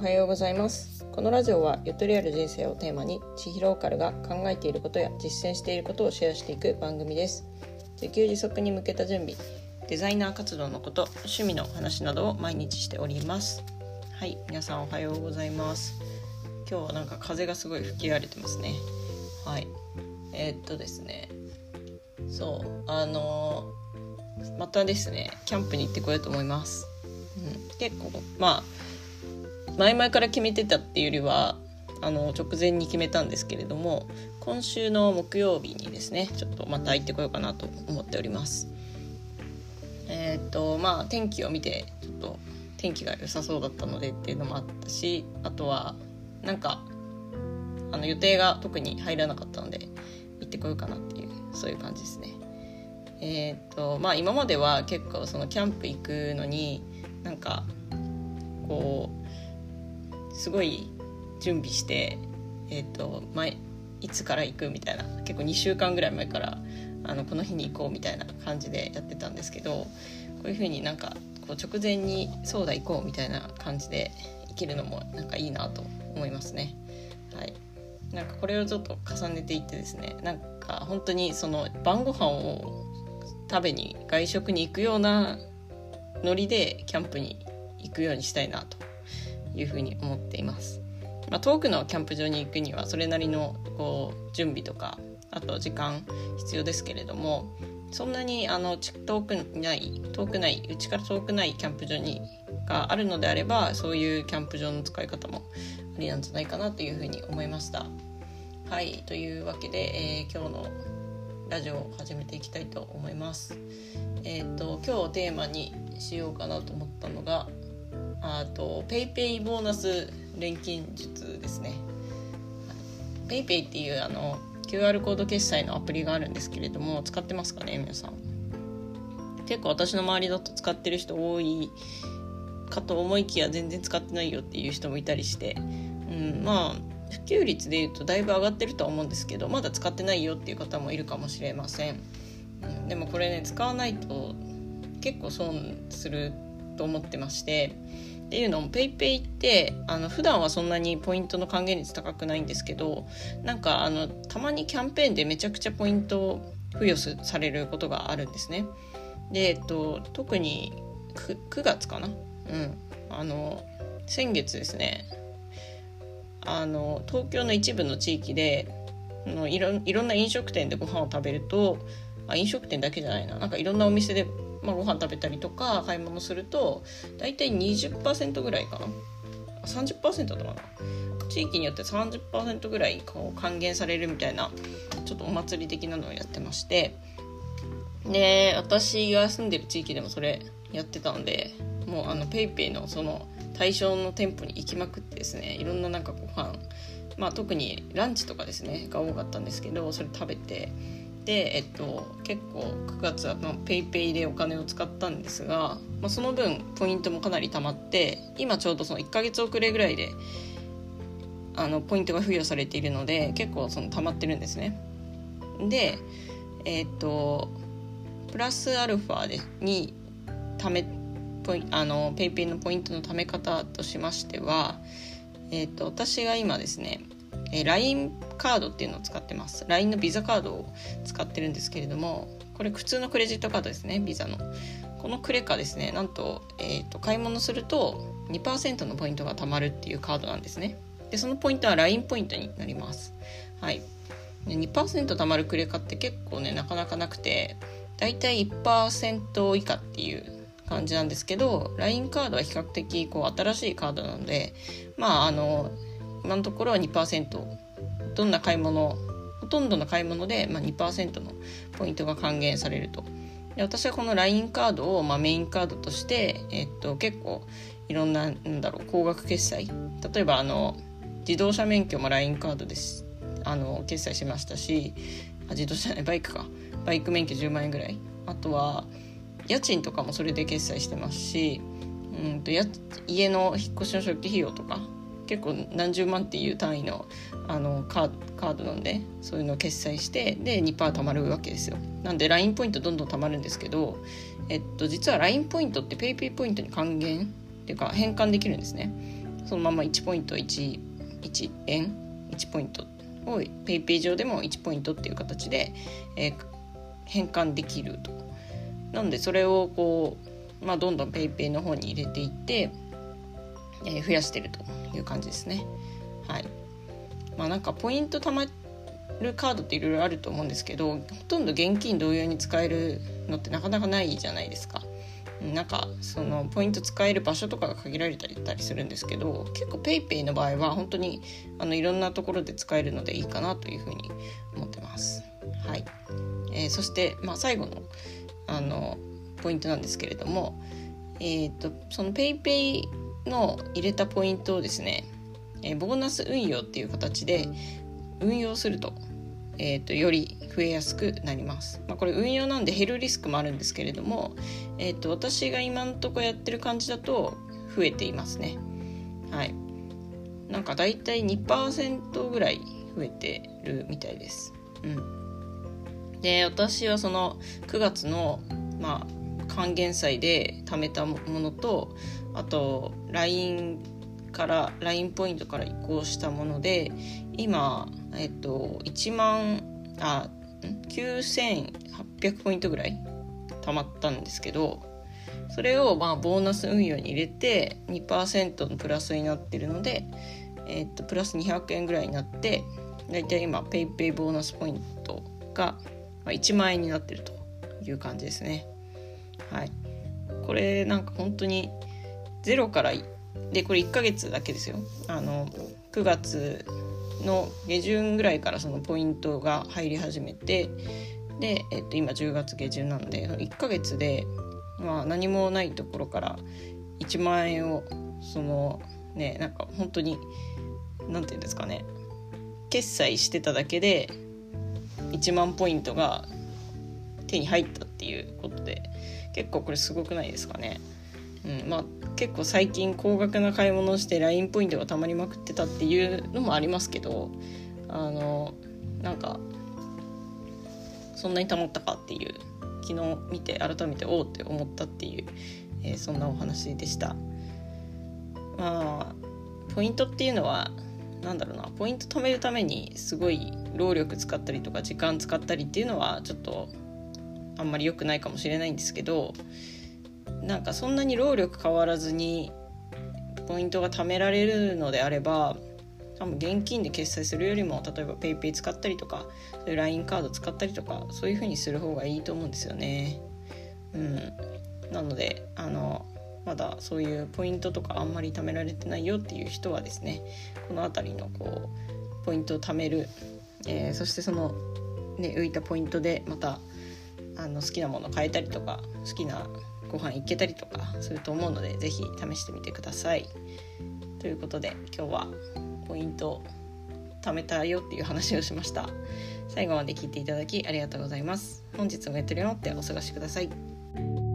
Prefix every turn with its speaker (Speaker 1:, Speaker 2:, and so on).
Speaker 1: おはようございます。このラジオはゆとりある人生をテーマに千尋オカルが考えていることや実践していることをシェアしていく番組です。自給自足に向けた準備デザイナー活動のこと趣味の話などを毎日しております。はい皆さんおはようございます。今日はなんか風がすごい吹き荒れてますね。はい。えー、っとですね。そうあのー、またですねキャンプに行ってこようと思います。うん、結構まあ前々から決めてたっていうよりはあの直前に決めたんですけれども今週の木曜日にですねちょっとまた行ってこようかなと思っております。えっ、ー、とまあ天気を見てちょっと天気が良さそうだったのでっていうのもあったしあとはなんかあの予定が特に入らなかったので行ってこようかなっていうそういう感じですね。えっ、ー、とまあ今までは結構そのキャンプ行くのになんかこうすごい準備してえっ、ー、と前いつから行くみたいな結構2週間ぐらい前からあのこの日に行こうみたいな感じでやってたんですけどこういう風になんかこう直前にそうだ行こうみたいな感じで生きるのもなんかいいなと思いますね。はい、なんかこれをちょっと重ねていってですねなんか本当にその晩ご飯を食べに外食に行くようなノリでキャンプに行くようにしたいなというふうに思っています。まあ、遠くのキャンプ場に行くにはそれなりのこう準備とかあと時間必要ですけれどもそんなにあの遠くない遠くないうちから遠くないキャンプ場にがあるのであればそういうキャンプ場の使い方もありなんじゃないかなというふうに思いました。はいというわけで、えー、今日のラジオを始めていきたいと思います。えっ、ー、と今日テーマにしようかなと思ったのがあと PayPay ボーナス錬金術ですね。PayPay っていうあの QR コード決済のアプリがあるんですけれども使ってますかね皆さん。結構私の周りだと使ってる人多いかと思いきや全然使ってないよっていう人もいたりして、うん、まあ普及率でいうとだいぶ上がってるとは思うんですけどまだ使ってないよっていう方もいるかもしれません、うん、でもこれね使わないと結構損すると思ってましてっていうのも PayPay ってあの普段はそんなにポイントの還元率高くないんですけどなんかあのたまにキャンペーンでめちゃくちゃポイントを付与されることがあるんですね。で、えっと、特に 9, 9月かな。うん。あの先月ですねあの東京の一部の地域でのいろいろんな飲食店でご飯を食べるとあ飲食店だけじゃないな。なんかいろんなお店で、まあ、ご飯食べたりとか買い物すると大体20%ぐらいかな。30%だったかな。地域によって30%ぐらいこう還元されるみたいなちょっとお祭り的なのをやってまして。で私が住んでる地域でもそれやってたんでもうあの PayPay のその対象の店舗に行きまくってですねいろんななんかご飯まあ特にランチとかですねが多かったんですけどそれ食べてでえっと結構9月は PayPay でお金を使ったんですが、まあ、その分ポイントもかなり貯まって今ちょうどその1ヶ月遅れぐらいであのポイントが付与されているので結構その溜まってるんですね。でえっとプラスアルファでに貯めポイあの PayPay のポイントの貯め方としましては、えーと、私が今ですね、え LINE カードっていうのを使ってます。LINE のビザカードを使ってるんですけれどもこれ普通のクレジットカードですねビザの。このクレカですねなんと,、えーと、買い物すると2%のポイントが貯まるっていうカードなんですね。でそのポイントは LINE ポイントになります。はい。2%貯まるクレカって結構ねなかなかなくてだいたい1%以下っていう感じなんですけど LINE カードは比較的こう新しいカードなのでまああの今のところは2%どんな買い物ほとんどの買い物で、まあ、2%のポイントが還元されると。で私はこの LINE カードを、まあ、メインカードとして、えっと、結構いろんななんだろう高額決済。例えばあの自動車免許も LINE カードです。あの決済しましたしあ自動車じゃないバイクか。バイク免許10万円ぐらい。あとは家賃とかもそれで決済してますしうんとや家の引っ越しの初期費用とか結構何十万っていう単位のあのカードなんでそういうのを決済してで2%貯まるわけですよなんで LINE ポイントどんどん貯まるんですけど、えっと、実は LINE ポイントって PayPay ポイントに還元っていうか変換できるんですねそのまま1ポイント 1, 1円1ポイントを PayPay 上でも1ポイントっていう形で、えー、変換できると。なのでそれをこう、まあ、どんどん PayPay の方に入れていって、えー、増やしてるという感じですね。はいまあ、なんかポイント貯まるカードっていろいろあると思うんですけどほとんど現金同様に使えるのってなかなかないじゃないですか。なんかそのポイント使える場所とかが限られたりするんですけど結構 PayPay の場合は本当にあのいろんなところで使えるのでいいかなというふうに思ってます。はいえー、そして、まあ、最後のあのポイントなんですけれども、えーと、その PayPay の入れたポイントをですね、えー、ボーナス運用っていう形で運用するとえーと、より増えやすくなります。まあ、これ運用なんで減るリスクもあるんですけれども、えーと、私が今んとこやってる感じだと増えていますね。はい。なんかだいたい2%ぐらい増えてるみたいです。うん。で、私はその9月の、まあ、還元祭で貯めたものと、あと LINE から LINE ポイントから移行したもので今えっと1万あ9800ポイントぐらい貯まったんですけどそれをまあボーナス運用に入れて2%のプラスになってるので、えっとプラス200円ぐらいになってだいたい今 PayPay ボーナスポイントが1万円になってるという感じですね。はい、これなんか本当に0からでこれ1ヶ月だけですよ。あの9月の下旬ぐらいからそのポイントが入り始めてで、えっと、今10月下旬なので1ヶ月で、まあ、何もないところから1万円をそのねなんか本当に何て言うんですかね決済してただけで1万ポイントが手に入ったっていうことで結構これすごくないですかね。うん、まあ結構最近高額な買い物をして LINE ポイントがたまりまくってたっていうのもありますけどあのなんかそんなにたまったかっていう昨日見て改めておおって思ったっていう、えー、そんなお話でしたまあポイントっていうのは何だろうなポイント貯めるためにすごい労力使ったりとか時間使ったりっていうのはちょっとあんまり良くないかもしれないんですけどなんかそんなに労力変わらずにポイントが貯められるのであれば多分現金で決済するよりも例えば PayPay 使ったりとかそういう LINE カード使ったりとかそういう風にする方がいいと思うんですよね。うん、なのであのまだそういうポイントとかあんまり貯められてないよっていう人はですねこの辺りのこうポイントを貯める、えー、そしてその、ね、浮いたポイントでまたあの好きなもの買えたりとか好きなご飯行けたりとかすると思うので是非試してみてください。ということで今日はポイント貯めたよっていう話をしました。最後まで聞いていただきありがとうございます。本日もやってるよってお過ごしください。